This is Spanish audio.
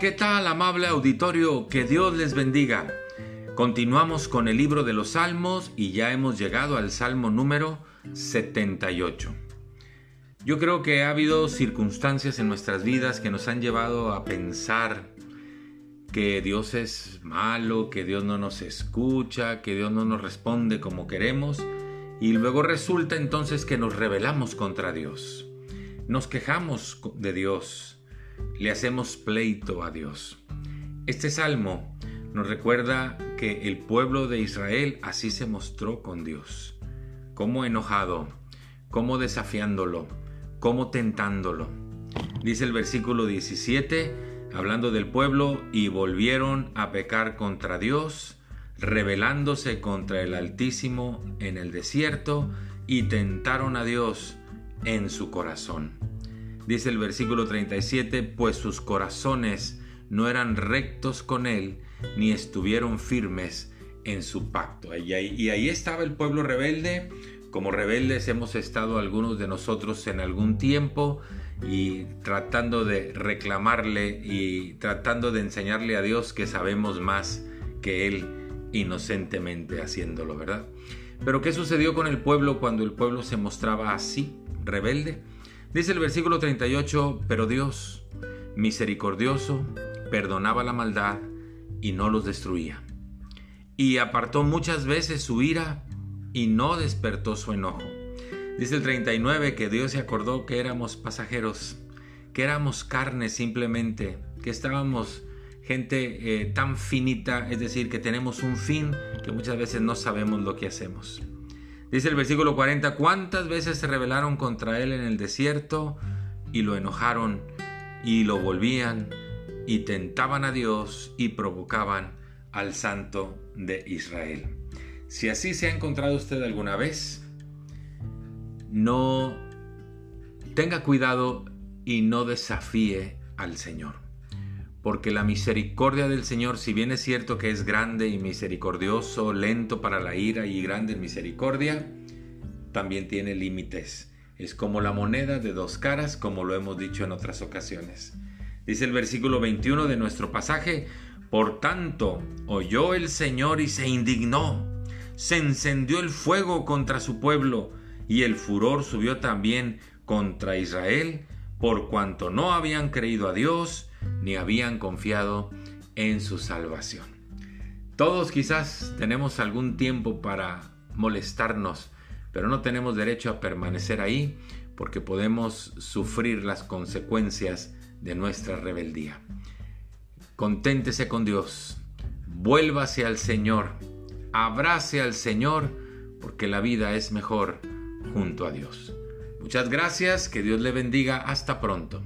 ¿qué tal, amable auditorio? Que Dios les bendiga. Continuamos con el libro de los Salmos y ya hemos llegado al Salmo número 78. Yo creo que ha habido circunstancias en nuestras vidas que nos han llevado a pensar que Dios es malo, que Dios no nos escucha, que Dios no nos responde como queremos y luego resulta entonces que nos rebelamos contra Dios. Nos quejamos de Dios, le hacemos pleito a Dios. Este salmo nos recuerda que el pueblo de Israel así se mostró con Dios, como enojado, como desafiándolo, como tentándolo. Dice el versículo 17, hablando del pueblo, y volvieron a pecar contra Dios, rebelándose contra el Altísimo en el desierto, y tentaron a Dios en su corazón. Dice el versículo 37, pues sus corazones no eran rectos con él, ni estuvieron firmes en su pacto. Y ahí, y ahí estaba el pueblo rebelde, como rebeldes hemos estado algunos de nosotros en algún tiempo y tratando de reclamarle y tratando de enseñarle a Dios que sabemos más que Él inocentemente haciéndolo, ¿verdad? Pero ¿qué sucedió con el pueblo cuando el pueblo se mostraba así, rebelde? Dice el versículo 38, pero Dios, misericordioso, perdonaba la maldad y no los destruía. Y apartó muchas veces su ira y no despertó su enojo. Dice el 39 que Dios se acordó que éramos pasajeros, que éramos carne simplemente, que estábamos gente eh, tan finita, es decir, que tenemos un fin que muchas veces no sabemos lo que hacemos. Dice el versículo 40, ¿cuántas veces se rebelaron contra él en el desierto y lo enojaron y lo volvían y tentaban a Dios y provocaban al santo de Israel? Si así se ha encontrado usted alguna vez, no tenga cuidado y no desafíe al Señor porque la misericordia del Señor, si bien es cierto que es grande y misericordioso, lento para la ira y grande en misericordia, también tiene límites. Es como la moneda de dos caras, como lo hemos dicho en otras ocasiones. Dice el versículo 21 de nuestro pasaje, por tanto, oyó el Señor y se indignó, se encendió el fuego contra su pueblo, y el furor subió también contra Israel, por cuanto no habían creído a Dios, ni habían confiado en su salvación. Todos quizás tenemos algún tiempo para molestarnos, pero no tenemos derecho a permanecer ahí porque podemos sufrir las consecuencias de nuestra rebeldía. Conténtese con Dios, vuélvase al Señor, abrace al Señor, porque la vida es mejor junto a Dios. Muchas gracias, que Dios le bendiga, hasta pronto.